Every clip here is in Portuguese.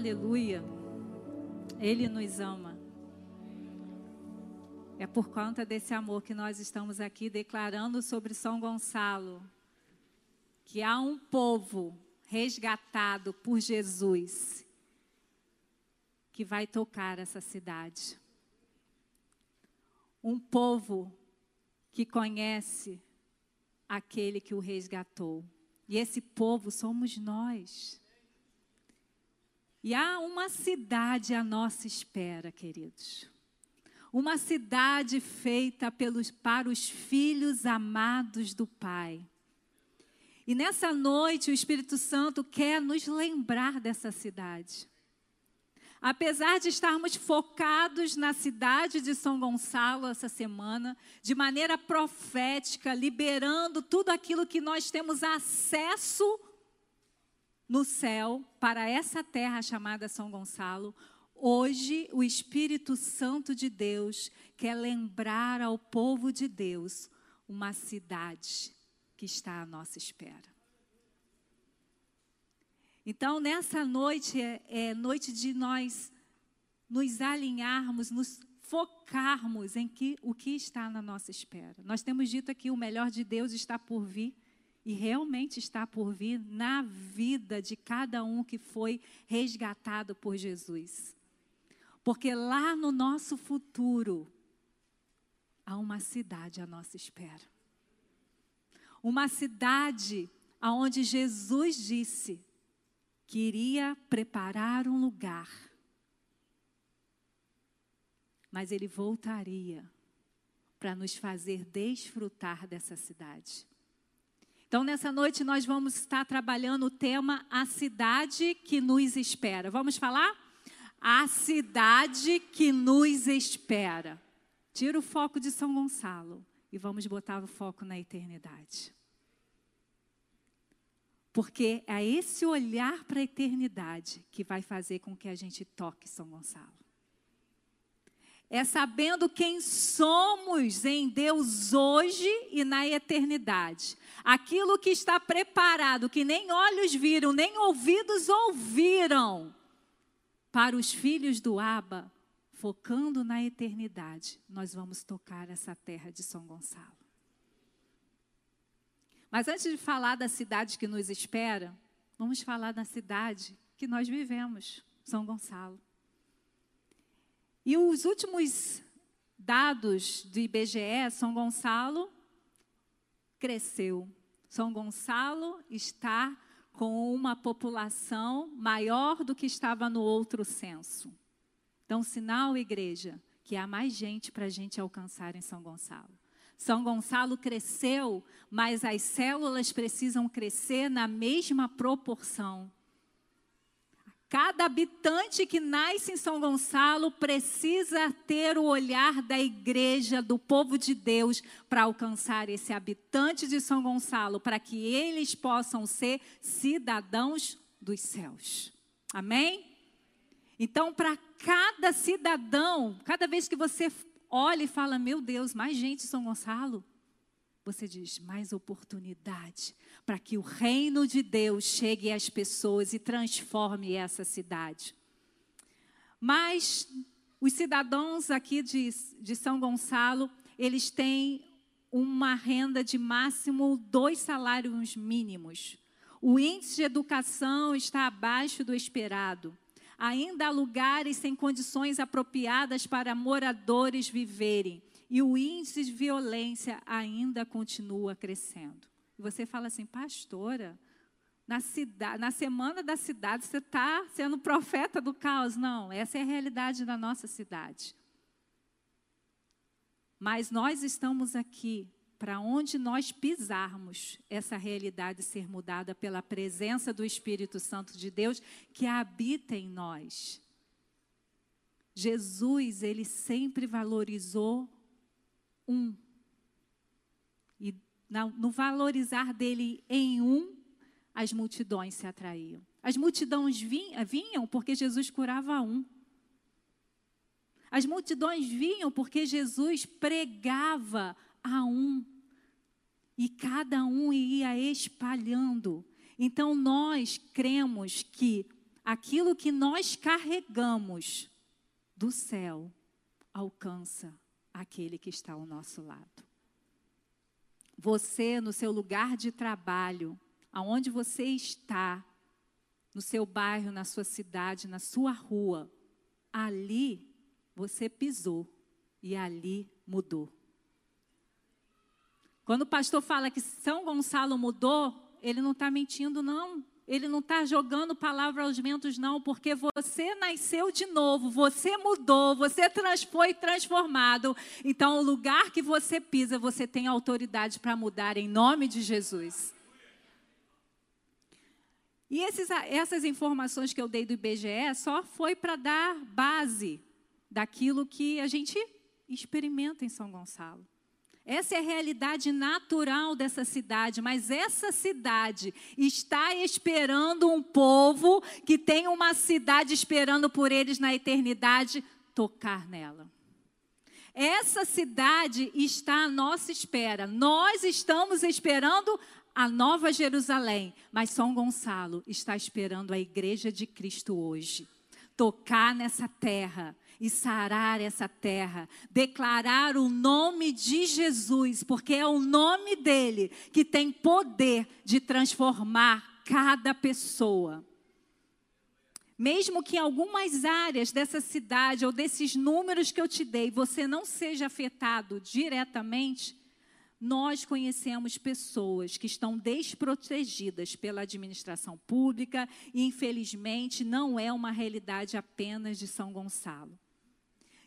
Aleluia. Ele nos ama. É por conta desse amor que nós estamos aqui declarando sobre São Gonçalo que há um povo resgatado por Jesus que vai tocar essa cidade. Um povo que conhece aquele que o resgatou. E esse povo somos nós. E há uma cidade à nossa espera, queridos. Uma cidade feita pelos, para os filhos amados do Pai. E nessa noite o Espírito Santo quer nos lembrar dessa cidade. Apesar de estarmos focados na cidade de São Gonçalo essa semana, de maneira profética, liberando tudo aquilo que nós temos acesso no céu para essa terra chamada São Gonçalo, hoje o Espírito Santo de Deus quer lembrar ao povo de Deus uma cidade que está à nossa espera. Então, nessa noite é, é noite de nós nos alinharmos, nos focarmos em que, o que está na nossa espera. Nós temos dito aqui o melhor de Deus está por vir e realmente está por vir na vida de cada um que foi resgatado por Jesus. Porque lá no nosso futuro há uma cidade à nossa espera. Uma cidade aonde Jesus disse: queria preparar um lugar, mas ele voltaria para nos fazer desfrutar dessa cidade. Então, nessa noite, nós vamos estar trabalhando o tema A Cidade que nos espera. Vamos falar? A cidade que nos espera. Tira o foco de São Gonçalo e vamos botar o foco na eternidade. Porque é esse olhar para a eternidade que vai fazer com que a gente toque São Gonçalo. É sabendo quem somos em Deus hoje e na eternidade. Aquilo que está preparado, que nem olhos viram, nem ouvidos ouviram, para os filhos do Aba, focando na eternidade, nós vamos tocar essa terra de São Gonçalo. Mas antes de falar da cidade que nos espera, vamos falar da cidade que nós vivemos, São Gonçalo. E os últimos dados do IBGE, São Gonçalo cresceu. São Gonçalo está com uma população maior do que estava no outro censo. Então, sinal, igreja, que há mais gente para a gente alcançar em São Gonçalo. São Gonçalo cresceu, mas as células precisam crescer na mesma proporção. Cada habitante que nasce em São Gonçalo precisa ter o olhar da igreja, do povo de Deus, para alcançar esse habitante de São Gonçalo, para que eles possam ser cidadãos dos céus. Amém? Então, para cada cidadão, cada vez que você olha e fala: Meu Deus, mais gente em São Gonçalo. Você diz: mais oportunidade para que o reino de Deus chegue às pessoas e transforme essa cidade. Mas os cidadãos aqui de, de São Gonçalo, eles têm uma renda de máximo dois salários mínimos. O índice de educação está abaixo do esperado. Ainda há lugares sem condições apropriadas para moradores viverem. E o índice de violência ainda continua crescendo. E você fala assim, pastora, na, cidade, na semana da cidade você está sendo profeta do caos. Não, essa é a realidade da nossa cidade. Mas nós estamos aqui para onde nós pisarmos, essa realidade ser mudada pela presença do Espírito Santo de Deus que habita em nós. Jesus, ele sempre valorizou um. E no valorizar dele em um, as multidões se atraíam. As multidões vinham porque Jesus curava um. As multidões vinham porque Jesus pregava a um. E cada um ia espalhando. Então nós cremos que aquilo que nós carregamos do céu alcança aquele que está ao nosso lado. Você, no seu lugar de trabalho, aonde você está, no seu bairro, na sua cidade, na sua rua, ali você pisou e ali mudou. Quando o pastor fala que São Gonçalo mudou, ele não está mentindo, não. Ele não está jogando palavra aos ventos, não, porque você nasceu de novo, você mudou, você trans, foi transformado. Então, o lugar que você pisa, você tem autoridade para mudar em nome de Jesus. E esses, essas informações que eu dei do IBGE só foi para dar base daquilo que a gente experimenta em São Gonçalo. Essa é a realidade natural dessa cidade, mas essa cidade está esperando um povo que tem uma cidade esperando por eles na eternidade tocar nela. Essa cidade está à nossa espera. Nós estamos esperando a Nova Jerusalém, mas São Gonçalo está esperando a igreja de Cristo hoje tocar nessa terra e sarar essa terra, declarar o nome de Jesus, porque é o nome dele que tem poder de transformar cada pessoa. Mesmo que em algumas áreas dessa cidade ou desses números que eu te dei você não seja afetado diretamente, nós conhecemos pessoas que estão desprotegidas pela administração pública e, infelizmente, não é uma realidade apenas de São Gonçalo.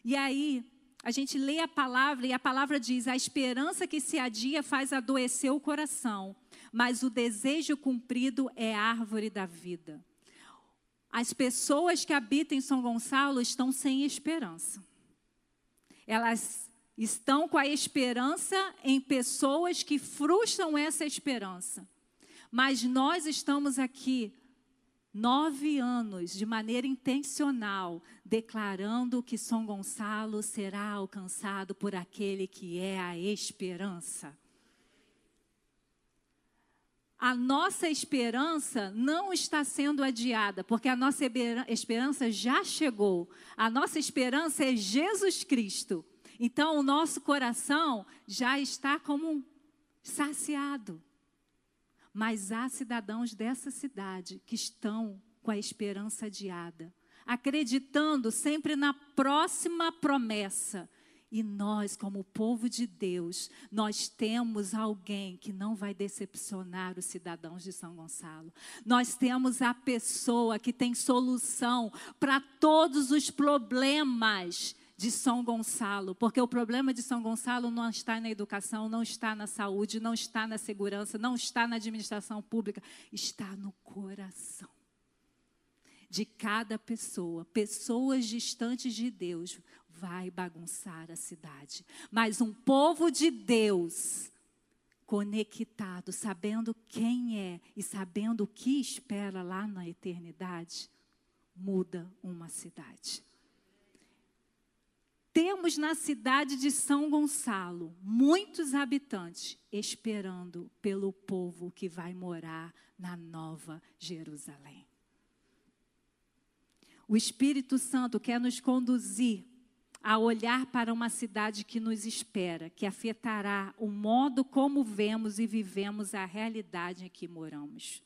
E aí, a gente lê a palavra e a palavra diz: a esperança que se adia faz adoecer o coração, mas o desejo cumprido é árvore da vida. As pessoas que habitam em São Gonçalo estão sem esperança. Elas estão com a esperança em pessoas que frustram essa esperança. Mas nós estamos aqui nove anos de maneira intencional, declarando que São Gonçalo será alcançado por aquele que é a esperança. A nossa esperança não está sendo adiada, porque a nossa esperança já chegou. A nossa esperança é Jesus Cristo. Então, o nosso coração já está como saciado. Mas há cidadãos dessa cidade que estão com a esperança adiada, acreditando sempre na próxima promessa. E nós, como povo de Deus, nós temos alguém que não vai decepcionar os cidadãos de São Gonçalo. Nós temos a pessoa que tem solução para todos os problemas de São Gonçalo, porque o problema de São Gonçalo não está na educação, não está na saúde, não está na segurança, não está na administração pública, está no coração de cada pessoa. Pessoas distantes de Deus vai bagunçar a cidade, mas um povo de Deus conectado, sabendo quem é e sabendo o que espera lá na eternidade, muda uma cidade. Temos na cidade de São Gonçalo muitos habitantes esperando pelo povo que vai morar na Nova Jerusalém. O Espírito Santo quer nos conduzir a olhar para uma cidade que nos espera, que afetará o modo como vemos e vivemos a realidade em que moramos.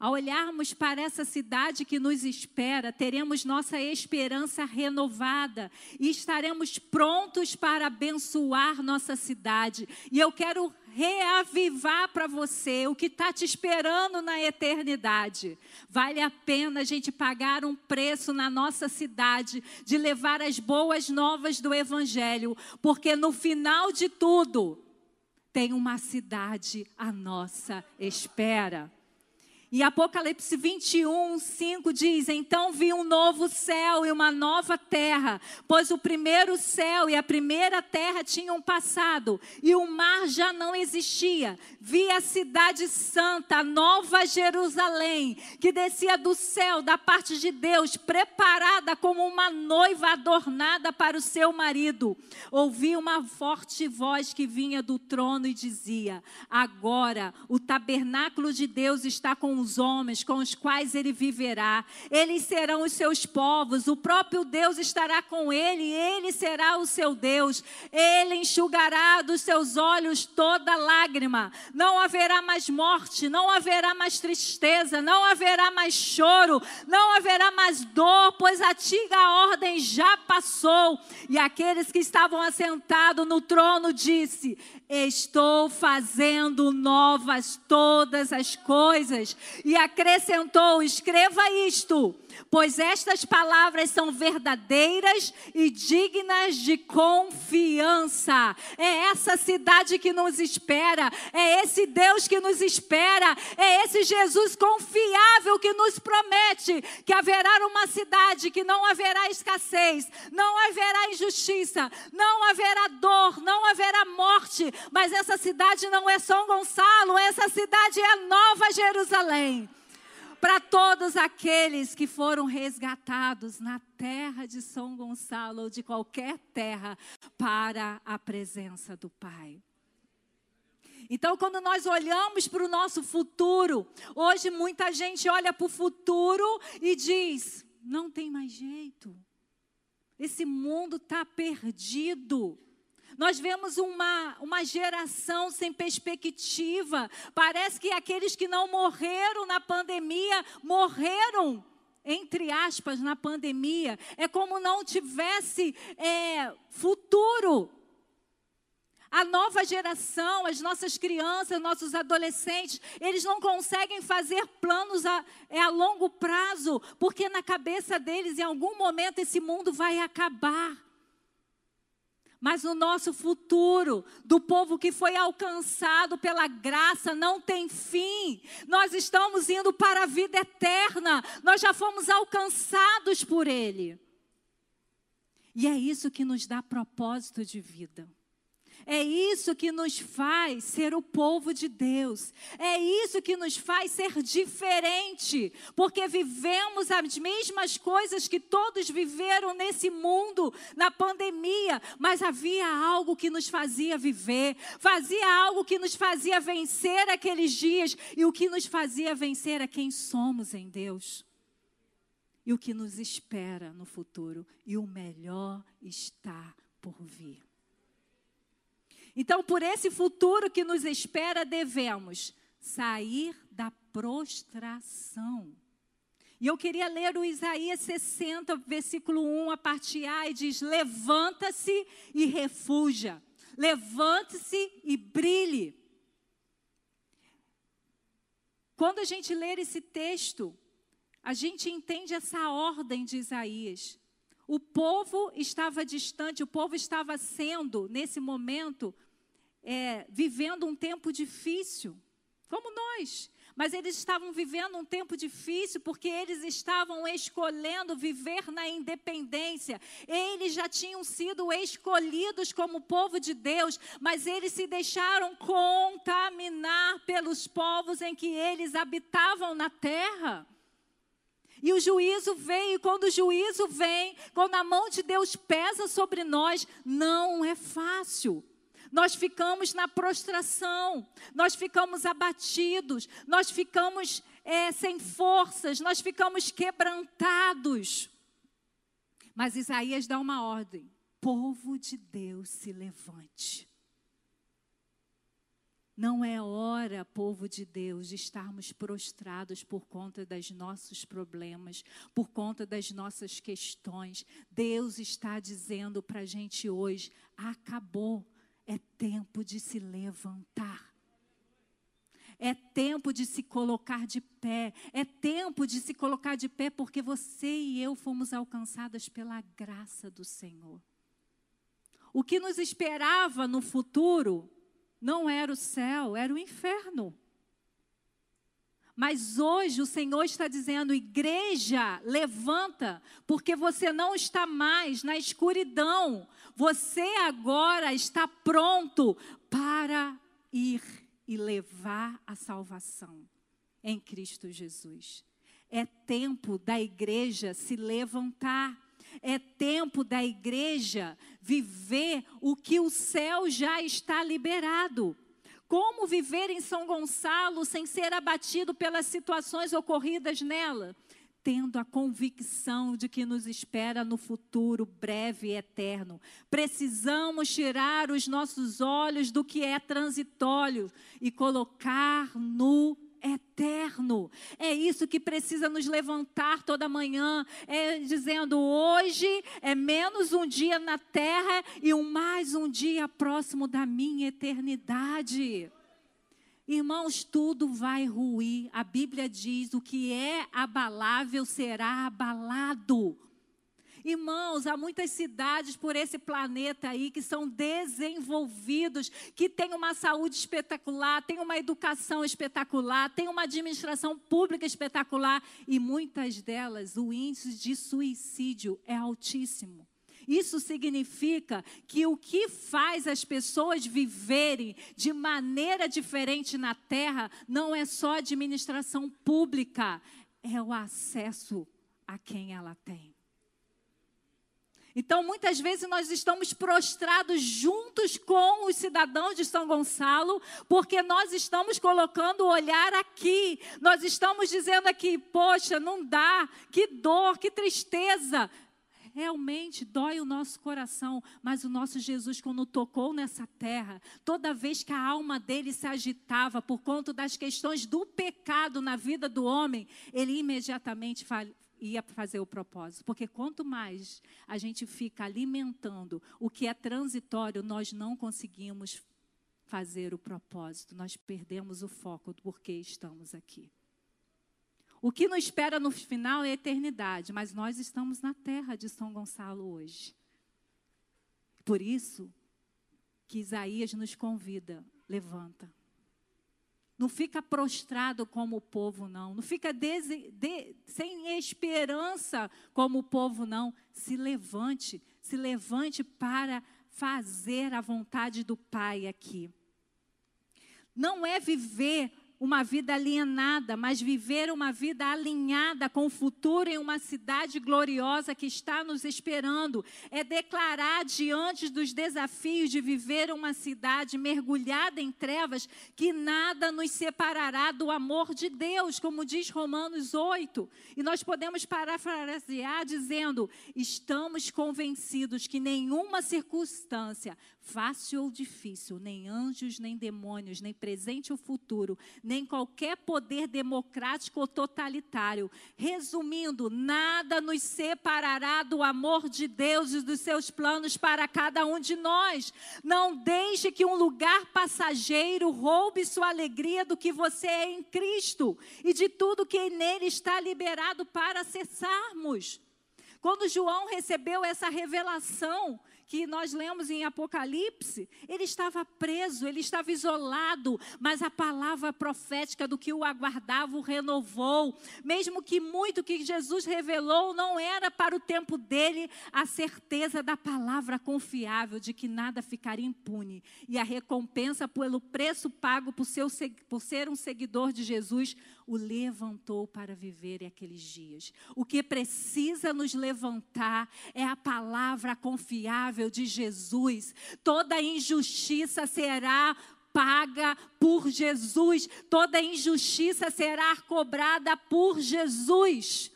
Ao olharmos para essa cidade que nos espera, teremos nossa esperança renovada e estaremos prontos para abençoar nossa cidade. E eu quero reavivar para você o que está te esperando na eternidade. Vale a pena a gente pagar um preço na nossa cidade de levar as boas novas do Evangelho, porque no final de tudo, tem uma cidade à nossa espera. E Apocalipse 21, 5 diz: Então vi um novo céu e uma nova terra, pois o primeiro céu e a primeira terra tinham passado, e o mar já não existia. Vi a cidade santa, a nova Jerusalém, que descia do céu, da parte de Deus, preparada como uma noiva adornada para o seu marido. Ouvi uma forte voz que vinha do trono e dizia: Agora o tabernáculo de Deus está com os homens com os quais ele viverá. Eles serão os seus povos, o próprio Deus estará com ele, ele será o seu Deus. Ele enxugará dos seus olhos toda lágrima. Não haverá mais morte, não haverá mais tristeza, não haverá mais choro, não haverá mais dor, pois a antiga ordem já passou. E aqueles que estavam assentados no trono disse: Estou fazendo novas todas as coisas. E acrescentou: Escreva isto pois estas palavras são verdadeiras e dignas de confiança. É essa cidade que nos espera, é esse Deus que nos espera, é esse Jesus confiável que nos promete que haverá uma cidade que não haverá escassez, não haverá injustiça, não haverá dor, não haverá morte, mas essa cidade não é São Gonçalo, essa cidade é Nova Jerusalém para todos aqueles que foram resgatados na terra de São Gonçalo ou de qualquer terra para a presença do Pai. Então, quando nós olhamos para o nosso futuro, hoje muita gente olha para o futuro e diz: não tem mais jeito, esse mundo está perdido. Nós vemos uma, uma geração sem perspectiva. Parece que aqueles que não morreram na pandemia morreram entre aspas, na pandemia, é como não tivesse é, futuro. A nova geração, as nossas crianças, nossos adolescentes, eles não conseguem fazer planos a, é, a longo prazo, porque na cabeça deles, em algum momento, esse mundo vai acabar mas o nosso futuro, do povo que foi alcançado pela graça, não tem fim. Nós estamos indo para a vida eterna, nós já fomos alcançados por Ele. E é isso que nos dá propósito de vida. É isso que nos faz ser o povo de Deus. É isso que nos faz ser diferente, porque vivemos as mesmas coisas que todos viveram nesse mundo, na pandemia, mas havia algo que nos fazia viver, fazia algo que nos fazia vencer aqueles dias e o que nos fazia vencer é quem somos em Deus. E o que nos espera no futuro, e o melhor está por vir. Então, por esse futuro que nos espera, devemos sair da prostração. E eu queria ler o Isaías 60, versículo 1, a parte A, e diz: Levanta-se e refuja, levante-se e brilhe. Quando a gente ler esse texto, a gente entende essa ordem de Isaías. O povo estava distante, o povo estava sendo, nesse momento, é, vivendo um tempo difícil, como nós. Mas eles estavam vivendo um tempo difícil porque eles estavam escolhendo viver na independência. Eles já tinham sido escolhidos como povo de Deus, mas eles se deixaram contaminar pelos povos em que eles habitavam na terra. E o juízo vem, e quando o juízo vem, quando a mão de Deus pesa sobre nós, não é fácil. Nós ficamos na prostração, nós ficamos abatidos, nós ficamos é, sem forças, nós ficamos quebrantados. Mas Isaías dá uma ordem: povo de Deus, se levante. Não é hora, povo de Deus, de estarmos prostrados por conta dos nossos problemas, por conta das nossas questões. Deus está dizendo para a gente hoje: acabou, é tempo de se levantar. É tempo de se colocar de pé. É tempo de se colocar de pé porque você e eu fomos alcançadas pela graça do Senhor. O que nos esperava no futuro não era o céu, era o inferno. Mas hoje o Senhor está dizendo: igreja, levanta, porque você não está mais na escuridão. Você agora está pronto para ir e levar a salvação em Cristo Jesus. É tempo da igreja se levantar. É tempo da igreja viver o que o céu já está liberado. Como viver em São Gonçalo sem ser abatido pelas situações ocorridas nela? tendo a convicção de que nos espera no futuro breve e eterno. Precisamos tirar os nossos olhos do que é transitório e colocar no eterno. É isso que precisa nos levantar toda manhã, é dizendo: hoje é menos um dia na terra e um mais um dia próximo da minha eternidade. Irmãos, tudo vai ruir. A Bíblia diz: o que é abalável será abalado. Irmãos, há muitas cidades por esse planeta aí que são desenvolvidos, que têm uma saúde espetacular, têm uma educação espetacular, têm uma administração pública espetacular e muitas delas o índice de suicídio é altíssimo. Isso significa que o que faz as pessoas viverem de maneira diferente na terra não é só administração pública, é o acesso a quem ela tem. Então, muitas vezes nós estamos prostrados juntos com os cidadãos de São Gonçalo, porque nós estamos colocando o olhar aqui. Nós estamos dizendo aqui, poxa, não dá, que dor, que tristeza realmente dói o nosso coração, mas o nosso Jesus, quando tocou nessa terra, toda vez que a alma dele se agitava por conta das questões do pecado na vida do homem, ele imediatamente ia fazer o propósito. Porque quanto mais a gente fica alimentando o que é transitório, nós não conseguimos fazer o propósito, nós perdemos o foco do porquê estamos aqui. O que nos espera no final é a eternidade, mas nós estamos na terra de São Gonçalo hoje. Por isso que Isaías nos convida, levanta. Não fica prostrado como o povo, não. Não fica de, sem esperança como o povo, não. Se levante, se levante para fazer a vontade do Pai aqui. Não é viver uma vida alienada, mas viver uma vida alinhada com o futuro em uma cidade gloriosa que está nos esperando. É declarar diante dos desafios de viver uma cidade mergulhada em trevas que nada nos separará do amor de Deus, como diz Romanos 8. E nós podemos parafrasear dizendo: estamos convencidos que nenhuma circunstância fácil ou difícil, nem anjos, nem demônios, nem presente ou futuro, nem qualquer poder democrático ou totalitário. Resumindo, nada nos separará do amor de Deus e dos seus planos para cada um de nós. Não deixe que um lugar passageiro roube sua alegria do que você é em Cristo e de tudo que nele está liberado para acessarmos. Quando João recebeu essa revelação, que nós lemos em Apocalipse, ele estava preso, ele estava isolado, mas a palavra profética do que o aguardava o renovou. Mesmo que muito que Jesus revelou não era para o tempo dele a certeza da palavra confiável de que nada ficaria impune. E a recompensa pelo preço pago por, seu, por ser um seguidor de Jesus o levantou para viver aqueles dias. O que precisa nos levantar é a palavra confiável de Jesus. Toda injustiça será paga por Jesus, toda injustiça será cobrada por Jesus.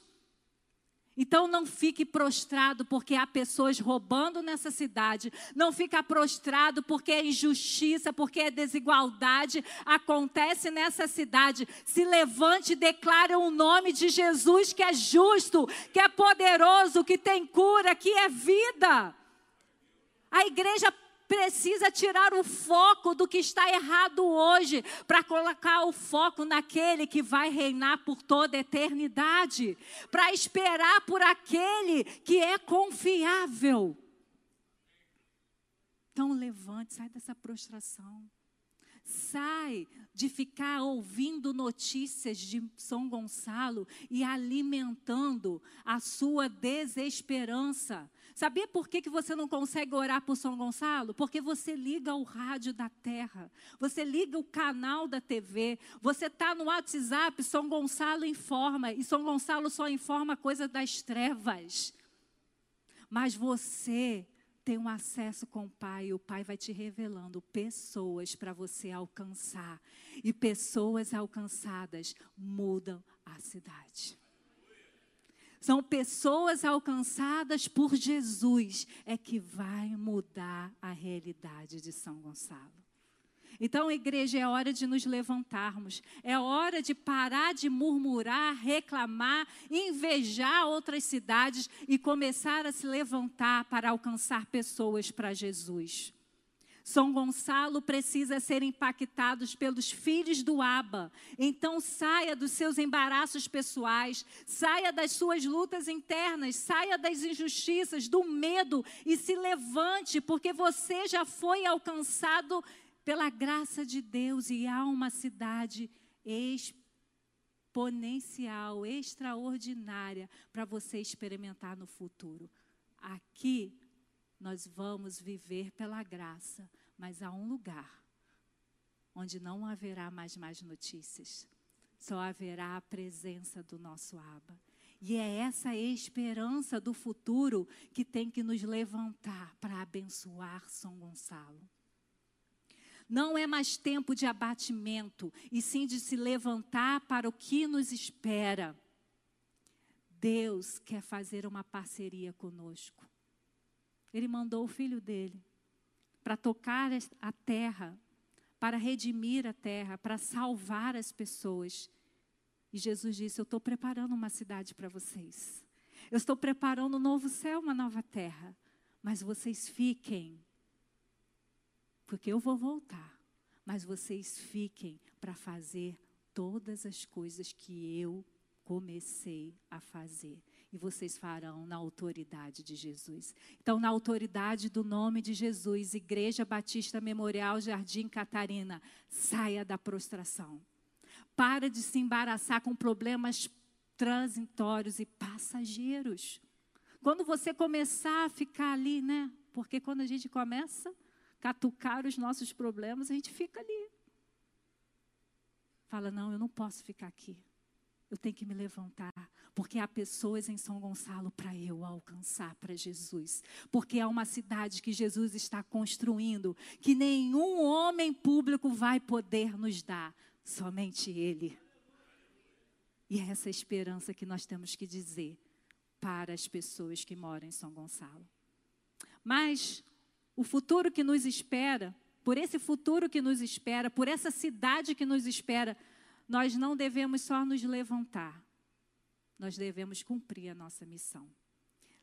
Então não fique prostrado porque há pessoas roubando nessa cidade. Não fica prostrado porque é injustiça, porque é desigualdade acontece nessa cidade. Se levante e declare o nome de Jesus que é justo, que é poderoso, que tem cura, que é vida. A igreja precisa tirar o foco do que está errado hoje, para colocar o foco naquele que vai reinar por toda a eternidade, para esperar por aquele que é confiável. Então levante, sai dessa prostração. Sai de ficar ouvindo notícias de São Gonçalo e alimentando a sua desesperança. Sabia por que, que você não consegue orar por São Gonçalo? Porque você liga o rádio da terra, você liga o canal da TV, você está no WhatsApp, São Gonçalo informa, e São Gonçalo só informa coisa das trevas. Mas você tem um acesso com o Pai, e o Pai vai te revelando pessoas para você alcançar. E pessoas alcançadas mudam a cidade. São pessoas alcançadas por Jesus é que vai mudar a realidade de São Gonçalo. Então, igreja, é hora de nos levantarmos, é hora de parar de murmurar, reclamar, invejar outras cidades e começar a se levantar para alcançar pessoas para Jesus. São Gonçalo precisa ser impactado pelos filhos do Aba. Então saia dos seus embaraços pessoais, saia das suas lutas internas, saia das injustiças, do medo e se levante, porque você já foi alcançado pela graça de Deus, e há uma cidade exponencial, extraordinária para você experimentar no futuro. Aqui nós vamos viver pela graça, mas há um lugar onde não haverá mais mais notícias. Só haverá a presença do nosso Aba. E é essa esperança do futuro que tem que nos levantar para abençoar São Gonçalo. Não é mais tempo de abatimento, e sim de se levantar para o que nos espera. Deus quer fazer uma parceria conosco. Ele mandou o filho dele para tocar a terra, para redimir a terra, para salvar as pessoas. E Jesus disse: Eu estou preparando uma cidade para vocês. Eu estou preparando um novo céu, uma nova terra. Mas vocês fiquem porque eu vou voltar, mas vocês fiquem para fazer todas as coisas que eu comecei a fazer. E vocês farão na autoridade de Jesus. Então, na autoridade do nome de Jesus, Igreja Batista Memorial Jardim Catarina, saia da prostração. Para de se embaraçar com problemas transitórios e passageiros. Quando você começar a ficar ali, né? Porque quando a gente começa, catucar os nossos problemas, a gente fica ali. Fala, não, eu não posso ficar aqui. Eu tenho que me levantar, porque há pessoas em São Gonçalo para eu alcançar para Jesus. Porque há uma cidade que Jesus está construindo, que nenhum homem público vai poder nos dar, somente Ele. E é essa esperança que nós temos que dizer para as pessoas que moram em São Gonçalo. Mas o futuro que nos espera, por esse futuro que nos espera, por essa cidade que nos espera, nós não devemos só nos levantar, nós devemos cumprir a nossa missão.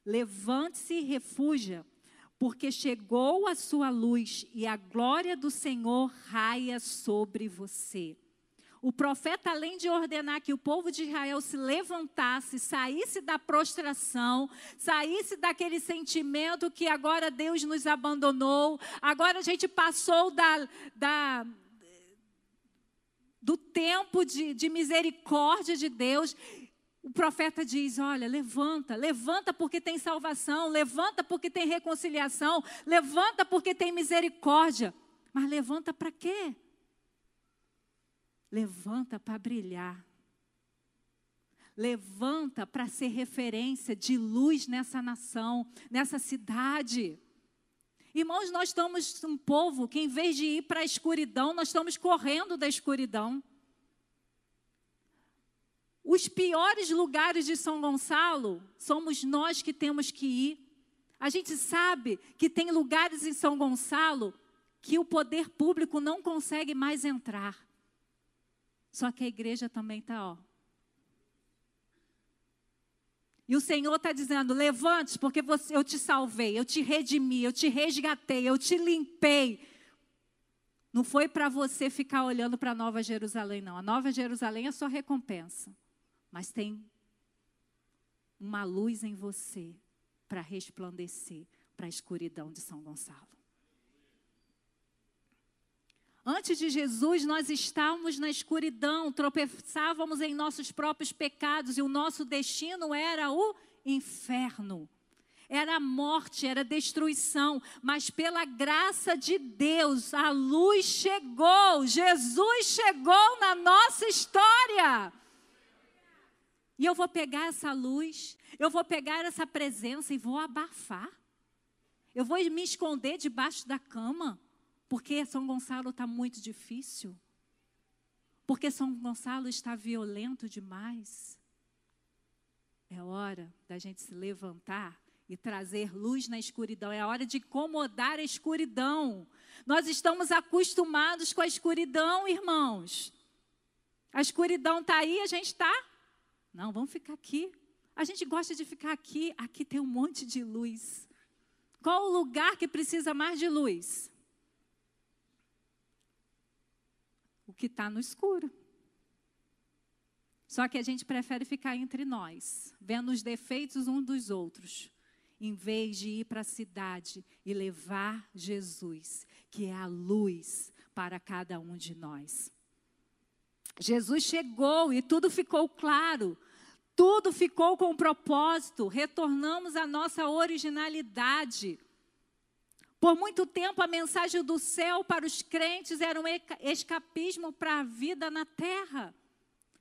Levante-se e refuja, porque chegou a sua luz e a glória do Senhor raia sobre você. O profeta, além de ordenar que o povo de Israel se levantasse, saísse da prostração, saísse daquele sentimento que agora Deus nos abandonou, agora a gente passou da, da do tempo de, de misericórdia de Deus. O profeta diz: Olha, levanta, levanta porque tem salvação, levanta porque tem reconciliação, levanta porque tem misericórdia. Mas levanta para quê? Levanta para brilhar. Levanta para ser referência de luz nessa nação, nessa cidade. Irmãos, nós estamos um povo que, em vez de ir para a escuridão, nós estamos correndo da escuridão. Os piores lugares de São Gonçalo somos nós que temos que ir. A gente sabe que tem lugares em São Gonçalo que o poder público não consegue mais entrar. Só que a igreja também está, ó. E o Senhor está dizendo: levante, porque você, eu te salvei, eu te redimi, eu te resgatei, eu te limpei. Não foi para você ficar olhando para a Nova Jerusalém, não. A Nova Jerusalém é sua recompensa. Mas tem uma luz em você para resplandecer para a escuridão de São Gonçalo. Antes de Jesus, nós estávamos na escuridão, tropeçávamos em nossos próprios pecados e o nosso destino era o inferno. Era morte, era destruição, mas pela graça de Deus, a luz chegou, Jesus chegou na nossa história. E eu vou pegar essa luz, eu vou pegar essa presença e vou abafar. Eu vou me esconder debaixo da cama porque São Gonçalo está muito difícil? Porque São Gonçalo está violento demais? É hora da gente se levantar e trazer luz na escuridão. É hora de incomodar a escuridão. Nós estamos acostumados com a escuridão, irmãos. A escuridão está aí, a gente está. Não, vamos ficar aqui. A gente gosta de ficar aqui. Aqui tem um monte de luz. Qual o lugar que precisa mais de luz? O que está no escuro. Só que a gente prefere ficar entre nós, vendo os defeitos uns dos outros em vez de ir para a cidade e levar Jesus, que é a luz para cada um de nós. Jesus chegou e tudo ficou claro, tudo ficou com propósito, retornamos à nossa originalidade. Por muito tempo, a mensagem do céu para os crentes era um escapismo para a vida na terra.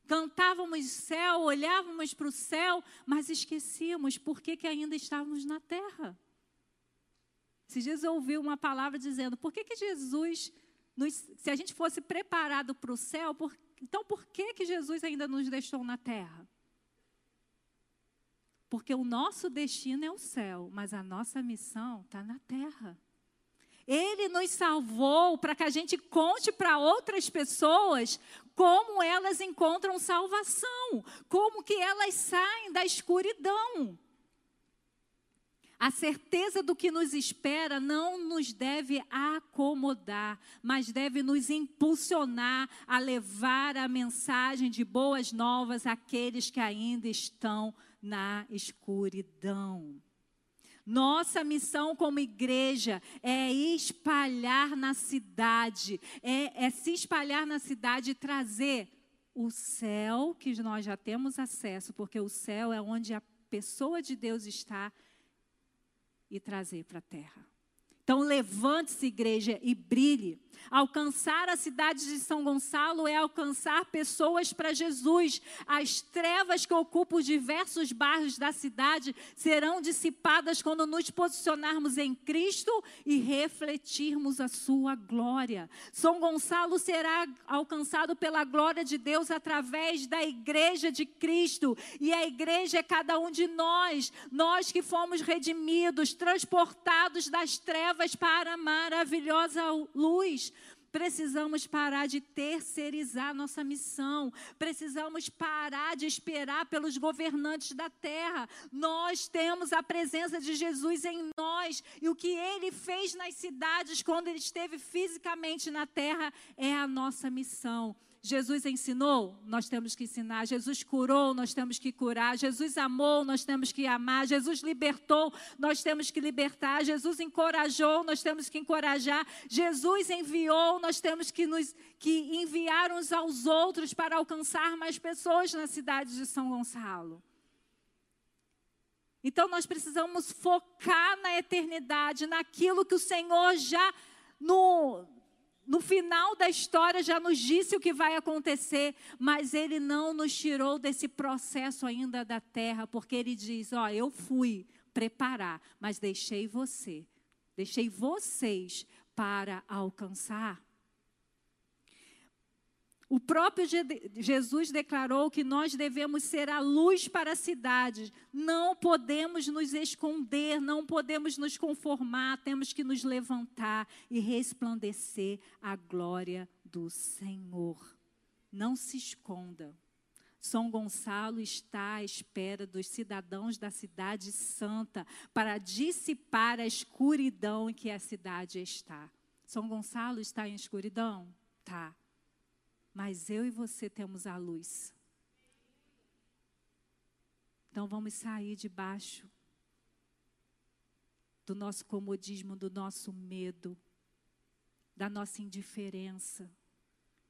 Cantávamos céu, olhávamos para o céu, mas esquecíamos por que, que ainda estávamos na terra. Se Jesus ouviu uma palavra dizendo, por que, que Jesus, nos, se a gente fosse preparado para o céu, por, então por que, que Jesus ainda nos deixou na terra? Porque o nosso destino é o céu, mas a nossa missão está na terra. Ele nos salvou para que a gente conte para outras pessoas como elas encontram salvação, como que elas saem da escuridão. A certeza do que nos espera não nos deve acomodar, mas deve nos impulsionar a levar a mensagem de boas novas àqueles que ainda estão na escuridão. Nossa missão como igreja é espalhar na cidade, é, é se espalhar na cidade e trazer o céu que nós já temos acesso, porque o céu é onde a pessoa de Deus está, e trazer para a terra. Então, levante-se, igreja, e brilhe. Alcançar a cidade de São Gonçalo é alcançar pessoas para Jesus. As trevas que ocupam os diversos bairros da cidade serão dissipadas quando nos posicionarmos em Cristo e refletirmos a sua glória. São Gonçalo será alcançado pela glória de Deus através da igreja de Cristo. E a igreja é cada um de nós, nós que fomos redimidos, transportados das trevas para a maravilhosa luz. Precisamos parar de terceirizar nossa missão. Precisamos parar de esperar pelos governantes da terra. Nós temos a presença de Jesus em nós. E o que ele fez nas cidades quando ele esteve fisicamente na terra é a nossa missão. Jesus ensinou, nós temos que ensinar. Jesus curou, nós temos que curar. Jesus amou, nós temos que amar. Jesus libertou, nós temos que libertar. Jesus encorajou, nós temos que encorajar. Jesus enviou, nós temos que nos que enviar uns aos outros para alcançar mais pessoas na cidade de São Gonçalo. Então nós precisamos focar na eternidade, naquilo que o Senhor já no no final da história já nos disse o que vai acontecer, mas ele não nos tirou desse processo ainda da terra, porque ele diz: Ó, eu fui preparar, mas deixei você, deixei vocês para alcançar. O próprio Jesus declarou que nós devemos ser a luz para a cidade. Não podemos nos esconder, não podemos nos conformar, temos que nos levantar e resplandecer a glória do Senhor. Não se esconda. São Gonçalo está à espera dos cidadãos da cidade santa para dissipar a escuridão em que a cidade está. São Gonçalo está em escuridão? Tá mas eu e você temos a luz. Então vamos sair debaixo do nosso comodismo, do nosso medo, da nossa indiferença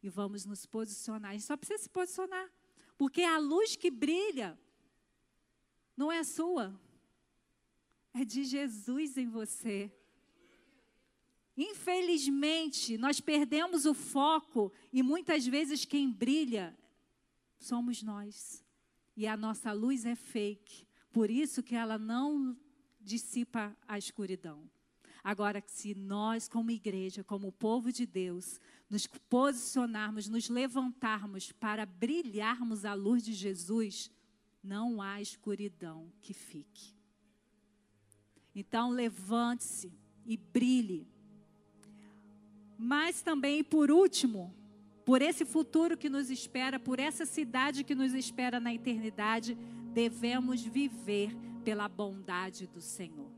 e vamos nos posicionar. A gente só precisa se posicionar, porque a luz que brilha não é sua, é de Jesus em você. Infelizmente, nós perdemos o foco e muitas vezes quem brilha somos nós. E a nossa luz é fake. Por isso que ela não dissipa a escuridão. Agora, se nós, como igreja, como povo de Deus, nos posicionarmos, nos levantarmos para brilharmos a luz de Jesus, não há escuridão que fique. Então, levante-se e brilhe. Mas também, por último, por esse futuro que nos espera, por essa cidade que nos espera na eternidade, devemos viver pela bondade do Senhor.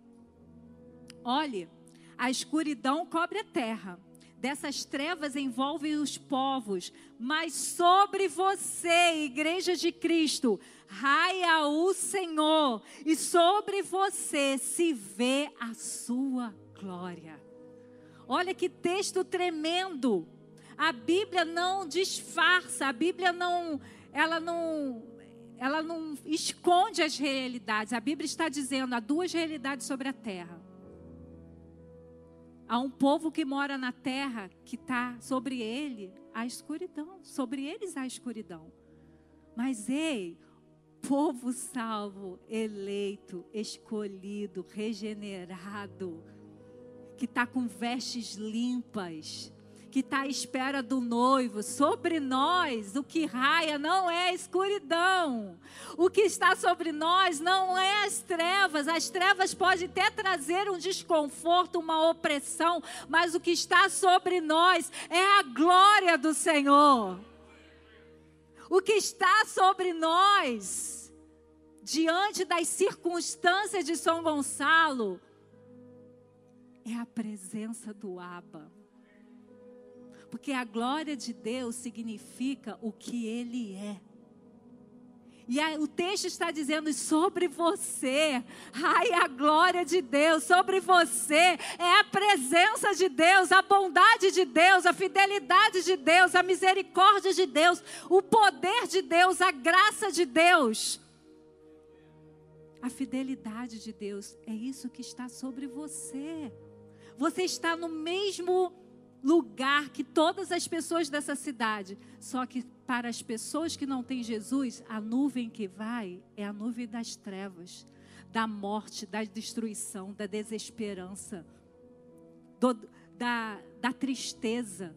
Olhe, a escuridão cobre a terra, dessas trevas envolvem os povos, mas sobre você, igreja de Cristo, raia o Senhor, e sobre você se vê a sua glória. Olha que texto tremendo. A Bíblia não disfarça, a Bíblia não, ela não, ela não esconde as realidades. A Bíblia está dizendo há duas realidades sobre a terra. Há um povo que mora na terra que está sobre ele a escuridão, sobre eles a escuridão. Mas ei, povo salvo, eleito, escolhido, regenerado, que está com vestes limpas, que está à espera do noivo. Sobre nós, o que raia não é escuridão. O que está sobre nós não é as trevas. As trevas podem até trazer um desconforto, uma opressão, mas o que está sobre nós é a glória do Senhor. O que está sobre nós, diante das circunstâncias de São Gonçalo, é a presença do Abba. Porque a glória de Deus significa o que Ele é. E aí, o texto está dizendo sobre você, ai, a glória de Deus, sobre você é a presença de Deus, a bondade de Deus, a fidelidade de Deus, a misericórdia de Deus, o poder de Deus, a graça de Deus. A fidelidade de Deus é isso que está sobre você. Você está no mesmo lugar que todas as pessoas dessa cidade. Só que para as pessoas que não têm Jesus, a nuvem que vai é a nuvem das trevas, da morte, da destruição, da desesperança, do, da, da tristeza.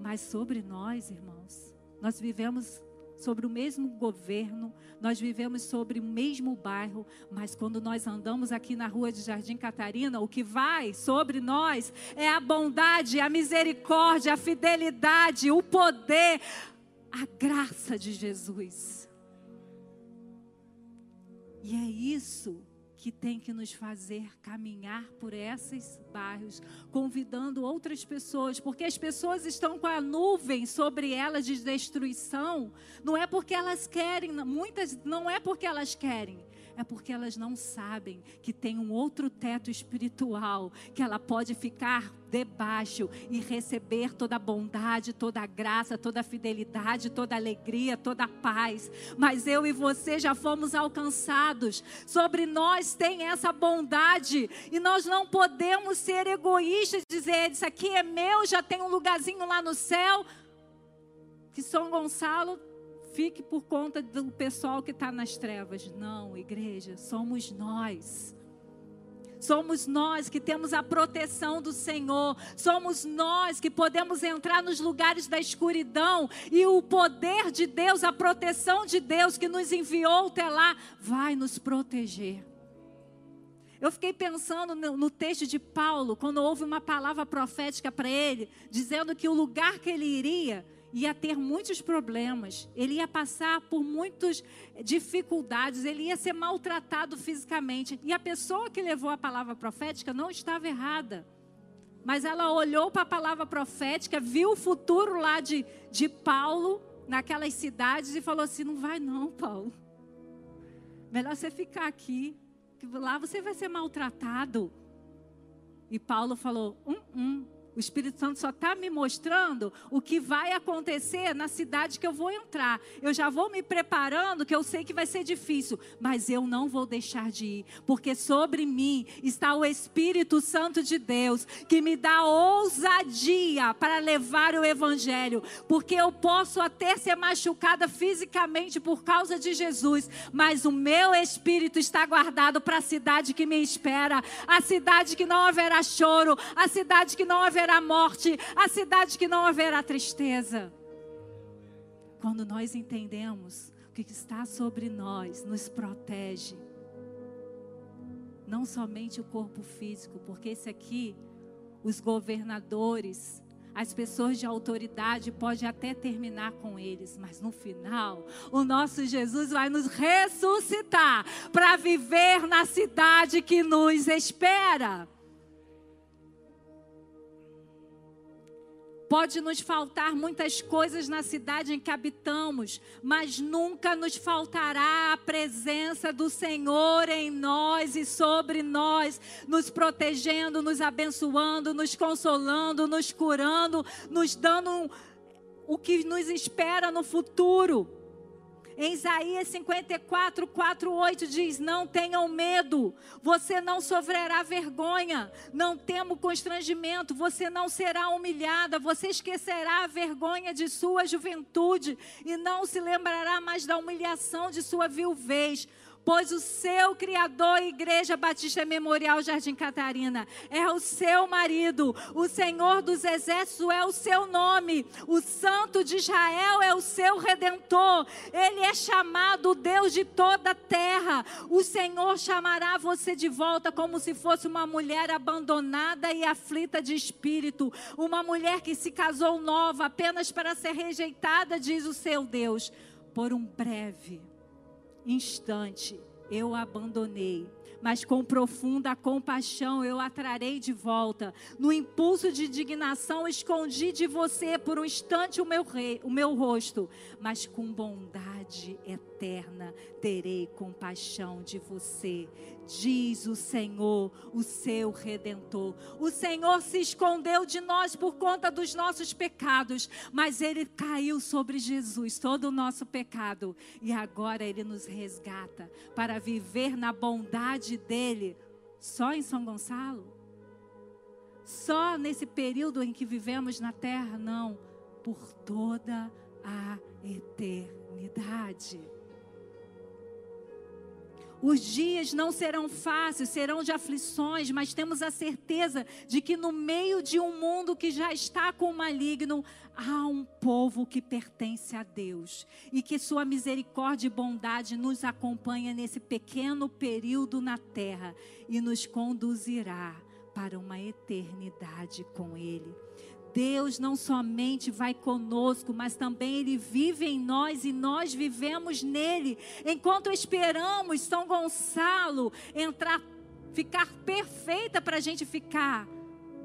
Mas sobre nós, irmãos, nós vivemos sobre o mesmo governo, nós vivemos sobre o mesmo bairro, mas quando nós andamos aqui na rua de Jardim Catarina, o que vai sobre nós é a bondade, a misericórdia, a fidelidade, o poder, a graça de Jesus. E é isso que tem que nos fazer caminhar por esses bairros, convidando outras pessoas, porque as pessoas estão com a nuvem sobre elas de destruição, não é porque elas querem, muitas não é porque elas querem, é porque elas não sabem que tem um outro teto espiritual, que ela pode ficar debaixo e receber toda a bondade, toda a graça, toda a fidelidade, toda a alegria, toda a paz. Mas eu e você já fomos alcançados. Sobre nós tem essa bondade e nós não podemos ser egoístas e dizer: Isso aqui é meu, já tem um lugarzinho lá no céu. Que São Gonçalo fique por conta do pessoal que está nas trevas. Não, igreja, somos nós. Somos nós que temos a proteção do Senhor. Somos nós que podemos entrar nos lugares da escuridão e o poder de Deus, a proteção de Deus que nos enviou até lá, vai nos proteger. Eu fiquei pensando no, no, texto de Paulo, quando houve uma palavra profética para ele, dizendo que o lugar que ele iria ia ter muitos problemas, ele ia passar por muitas dificuldades, ele ia ser maltratado fisicamente. E a pessoa que levou a palavra profética não estava errada. Mas ela olhou para a palavra profética, viu o futuro lá de, de Paulo, naquelas cidades, e falou assim: não vai não, Paulo. Melhor você ficar aqui, que lá você vai ser maltratado. E Paulo falou: um, um, O Espírito Santo só está me mostrando o que vai acontecer na cidade que eu vou entrar. Eu já vou me preparando, que eu sei que vai ser difícil, mas eu não vou deixar de ir, porque sobre mim está o Espírito Santo de Deus, que me dá ousadia para levar o Evangelho, porque eu posso até ser machucada fisicamente por causa de Jesus, mas o meu Espírito está guardado para a cidade que me espera, a cidade que não haverá choro, a cidade que não haverá haverá morte, a cidade que não haverá tristeza. Quando nós entendemos o que está sobre nós nos protege, não somente o corpo físico, porque esse aqui, os governadores, as pessoas de autoridade pode até terminar com eles, mas no final, o nosso Jesus vai nos ressuscitar para viver na cidade que nos espera. Pode nos faltar muitas coisas na cidade em que habitamos, mas nunca nos faltará a presença do Senhor em nós e sobre nós, nos protegendo, nos abençoando, nos consolando, nos curando, nos dando o que nos espera no futuro. Em Isaías 54, 4, 8 diz: Não tenham medo, você não sofrerá vergonha, não temo constrangimento, você não será humilhada, você esquecerá a vergonha de sua juventude e não se lembrará mais da humilhação de sua viuvez pois o seu Criador, Igreja Batista Memorial Jardim Catarina, é o seu marido, o Senhor dos Exércitos é o seu nome, o Santo de Israel é o seu redentor, ele é chamado Deus de toda a terra. O Senhor chamará você de volta como se fosse uma mulher abandonada e aflita de espírito, uma mulher que se casou nova apenas para ser rejeitada, diz o seu Deus, por um breve instante eu abandonei, mas com profunda compaixão eu a trarei de volta. No impulso de indignação escondi de você por um instante o meu, rei, o meu rosto, mas com bondade eterna terei compaixão de você diz o Senhor, o seu redentor. O Senhor se escondeu de nós por conta dos nossos pecados, mas ele caiu sobre Jesus todo o nosso pecado e agora ele nos resgata para viver na bondade dele só em São Gonçalo? Só nesse período em que vivemos na terra? Não, por toda a eternidade. Os dias não serão fáceis, serão de aflições, mas temos a certeza de que no meio de um mundo que já está com o maligno, há um povo que pertence a Deus e que sua misericórdia e bondade nos acompanha nesse pequeno período na terra e nos conduzirá para uma eternidade com Ele. Deus não somente vai conosco, mas também Ele vive em nós e nós vivemos nele. Enquanto esperamos São Gonçalo entrar, ficar perfeita para a gente ficar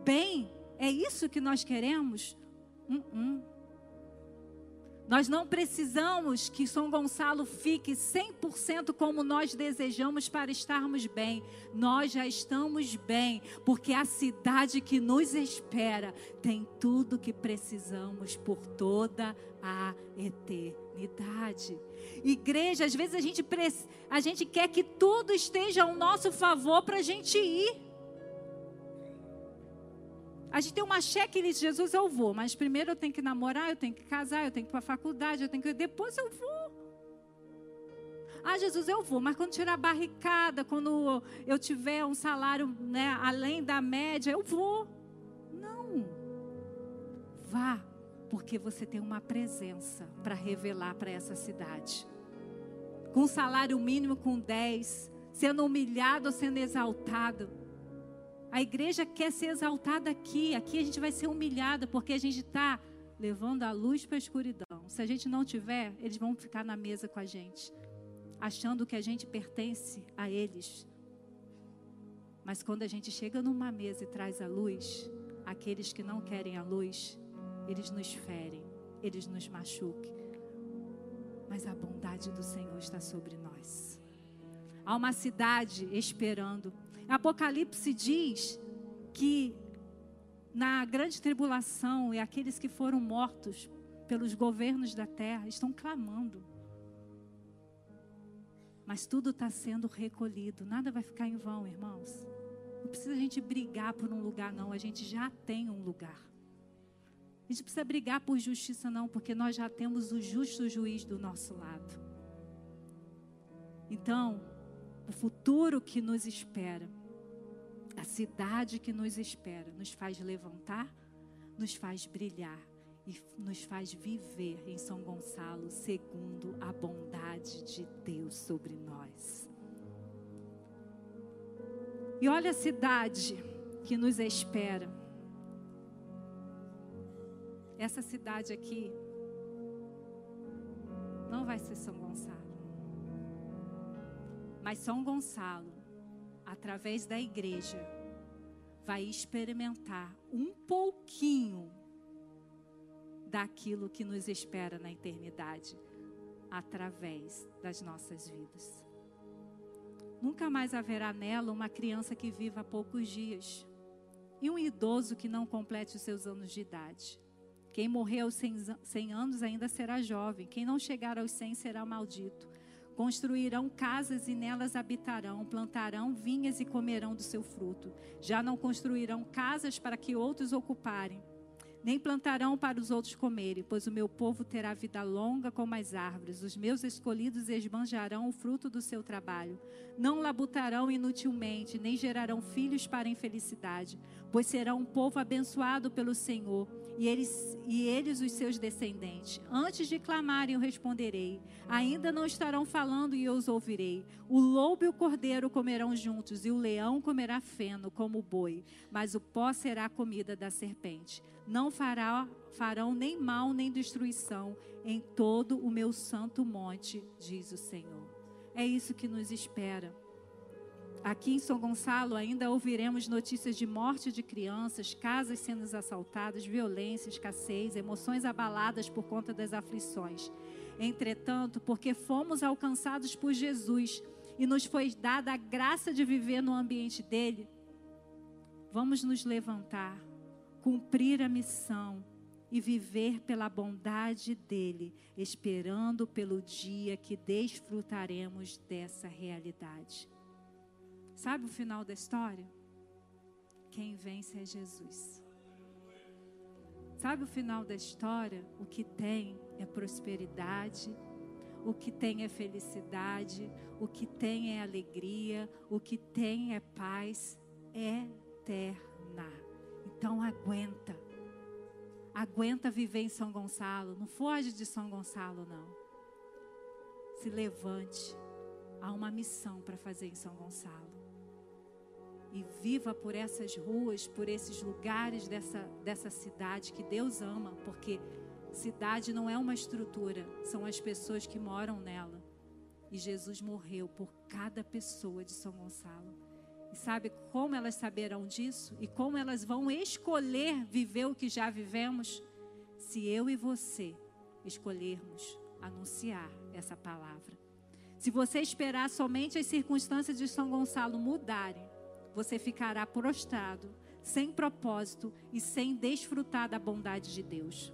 bem, é isso que nós queremos? Uh -uh. Nós não precisamos que São Gonçalo fique 100% como nós desejamos para estarmos bem. Nós já estamos bem, porque a cidade que nos espera tem tudo que precisamos por toda a eternidade. Igreja, às vezes a gente, a gente quer que tudo esteja ao nosso favor para a gente ir. A gente tem uma checklist, Jesus, eu vou, mas primeiro eu tenho que namorar, eu tenho que casar, eu tenho que ir para a faculdade, eu tenho que. Depois eu vou. Ah, Jesus, eu vou, mas quando tirar a barricada, quando eu tiver um salário né, além da média, eu vou. Não. Vá, porque você tem uma presença para revelar para essa cidade. Com salário mínimo, com 10, sendo humilhado ou sendo exaltado. A igreja quer ser exaltada aqui. Aqui a gente vai ser humilhada porque a gente está levando a luz para a escuridão. Se a gente não tiver, eles vão ficar na mesa com a gente, achando que a gente pertence a eles. Mas quando a gente chega numa mesa e traz a luz, aqueles que não querem a luz, eles nos ferem, eles nos machuquem. Mas a bondade do Senhor está sobre nós. Há uma cidade esperando Apocalipse diz que na grande tribulação e aqueles que foram mortos pelos governos da terra estão clamando. Mas tudo está sendo recolhido, nada vai ficar em vão, irmãos. Não precisa a gente brigar por um lugar, não, a gente já tem um lugar. A gente precisa brigar por justiça, não, porque nós já temos o justo juiz do nosso lado. Então, o futuro que nos espera, a cidade que nos espera, nos faz levantar, nos faz brilhar e nos faz viver em São Gonçalo segundo a bondade de Deus sobre nós. E olha a cidade que nos espera. Essa cidade aqui não vai ser São Gonçalo. Mas São Gonçalo, através da igreja, vai experimentar um pouquinho daquilo que nos espera na eternidade, através das nossas vidas. Nunca mais haverá nela uma criança que viva poucos dias e um idoso que não complete os seus anos de idade. Quem morrer aos 100 anos ainda será jovem, quem não chegar aos 100 será maldito. Construirão casas e nelas habitarão, plantarão vinhas e comerão do seu fruto. Já não construirão casas para que outros ocuparem, nem plantarão para os outros comerem, pois o meu povo terá vida longa como as árvores. Os meus escolhidos esbanjarão o fruto do seu trabalho. Não labutarão inutilmente, nem gerarão filhos para infelicidade, pois serão um povo abençoado pelo Senhor e eles, e eles os seus descendentes. Antes de clamarem, eu responderei. Ainda não estarão falando e eu os ouvirei. O lobo e o cordeiro comerão juntos, e o leão comerá feno como o boi, mas o pó será a comida da serpente. Não fará, farão nem mal nem destruição em todo o meu santo monte, diz o Senhor. É isso que nos espera. Aqui em São Gonçalo ainda ouviremos notícias de morte de crianças, casas sendo assaltadas, violência, escassez, emoções abaladas por conta das aflições. Entretanto, porque fomos alcançados por Jesus e nos foi dada a graça de viver no ambiente dele, vamos nos levantar, cumprir a missão e viver pela bondade dele, esperando pelo dia que desfrutaremos dessa realidade. Sabe o final da história? Quem vence é Jesus. Sabe o final da história? O que tem é prosperidade, o que tem é felicidade, o que tem é alegria, o que tem é paz eterna. Então aguenta. Aguenta viver em São Gonçalo. Não foge de São Gonçalo, não. Se levante. Há uma missão para fazer em São Gonçalo e viva por essas ruas, por esses lugares dessa, dessa cidade que Deus ama, porque cidade não é uma estrutura, são as pessoas que moram nela. E Jesus morreu por cada pessoa de São Gonçalo. E sabe como elas saberão disso? E como elas vão escolher viver o que já vivemos? Se eu e você escolhermos anunciar essa palavra. Se você esperar somente as circunstâncias de São Gonçalo mudarem, você ficará prostrado, sem propósito e sem desfrutar da bondade de Deus.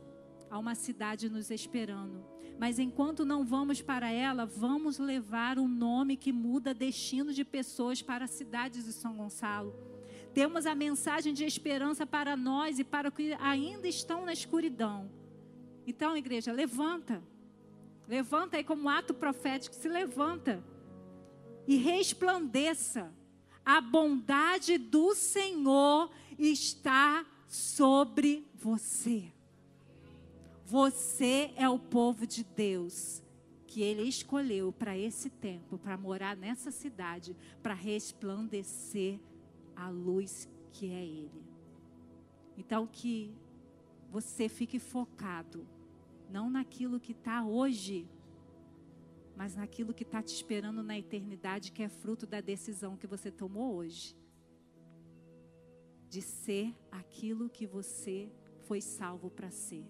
Há uma cidade nos esperando, mas enquanto não vamos para ela, vamos levar um nome que muda destino de pessoas para cidades de São Gonçalo. Temos a mensagem de esperança para nós e para que ainda estão na escuridão. Então, igreja, levanta. Levanta aí como ato profético, se levanta e resplandeça a bondade do Senhor está sobre você. Você é o povo de Deus que Ele escolheu para esse tempo, para morar nessa cidade, para resplandecer a luz que é Ele. Então, que você fique focado, não naquilo que está hoje, mas naquilo que está te esperando na eternidade, que é fruto da decisão que você tomou hoje. De ser aquilo que você foi salvo para ser.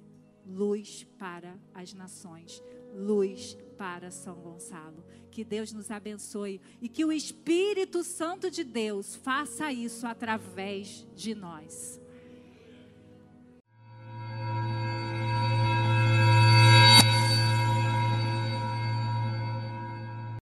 Luz para as nações, luz para São Gonçalo. Que Deus nos abençoe e que o Espírito Santo de Deus faça isso através de nós.